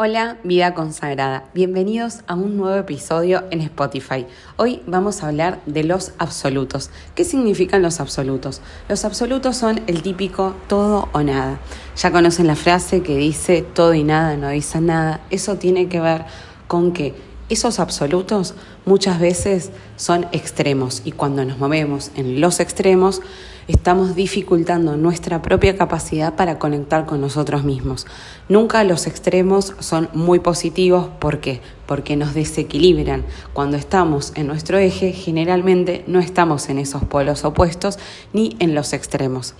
Hola, vida consagrada. Bienvenidos a un nuevo episodio en Spotify. Hoy vamos a hablar de los absolutos. ¿Qué significan los absolutos? Los absolutos son el típico todo o nada. Ya conocen la frase que dice todo y nada no dice nada. Eso tiene que ver con que esos absolutos muchas veces son extremos y cuando nos movemos en los extremos estamos dificultando nuestra propia capacidad para conectar con nosotros mismos. Nunca los extremos son muy positivos, ¿por qué? Porque nos desequilibran. Cuando estamos en nuestro eje, generalmente no estamos en esos polos opuestos ni en los extremos.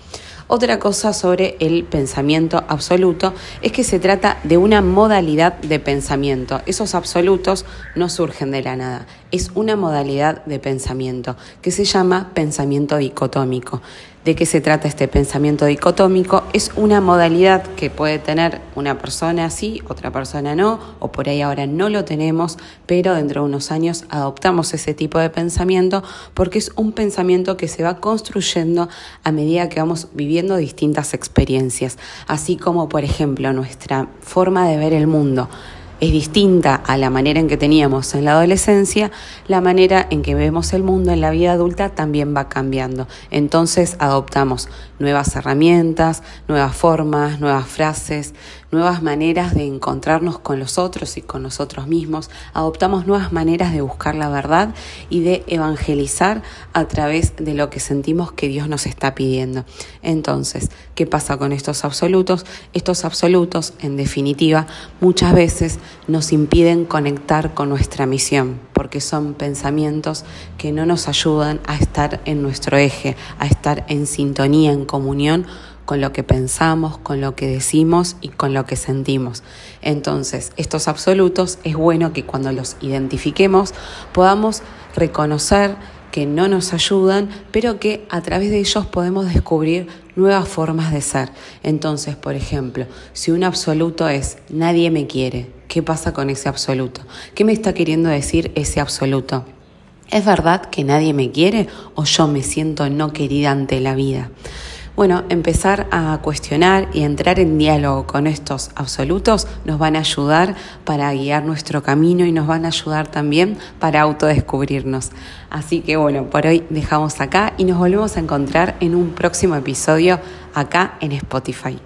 Otra cosa sobre el pensamiento absoluto es que se trata de una modalidad de pensamiento. Esos absolutos no surgen de la nada. Es una modalidad de pensamiento que se llama pensamiento dicotómico. ¿De qué se trata este pensamiento dicotómico? Es una modalidad que puede tener una persona así, otra persona no, o por ahí ahora no lo tenemos, pero dentro de unos años adoptamos ese tipo de pensamiento porque es un pensamiento que se va construyendo a medida que vamos viviendo distintas experiencias, así como por ejemplo nuestra forma de ver el mundo es distinta a la manera en que teníamos en la adolescencia, la manera en que vemos el mundo en la vida adulta también va cambiando. Entonces adoptamos nuevas herramientas, nuevas formas, nuevas frases, nuevas maneras de encontrarnos con los otros y con nosotros mismos, adoptamos nuevas maneras de buscar la verdad y de evangelizar a través de lo que sentimos que Dios nos está pidiendo. Entonces, ¿qué pasa con estos absolutos? Estos absolutos, en definitiva, muchas veces nos impiden conectar con nuestra misión, porque son pensamientos que no nos ayudan a estar en nuestro eje, a estar en sintonía, en comunión con lo que pensamos, con lo que decimos y con lo que sentimos. Entonces, estos absolutos es bueno que cuando los identifiquemos podamos reconocer que no nos ayudan, pero que a través de ellos podemos descubrir nuevas formas de ser. Entonces, por ejemplo, si un absoluto es nadie me quiere, ¿qué pasa con ese absoluto? ¿Qué me está queriendo decir ese absoluto? ¿Es verdad que nadie me quiere o yo me siento no querida ante la vida? Bueno, empezar a cuestionar y entrar en diálogo con estos absolutos nos van a ayudar para guiar nuestro camino y nos van a ayudar también para autodescubrirnos. Así que bueno, por hoy dejamos acá y nos volvemos a encontrar en un próximo episodio acá en Spotify.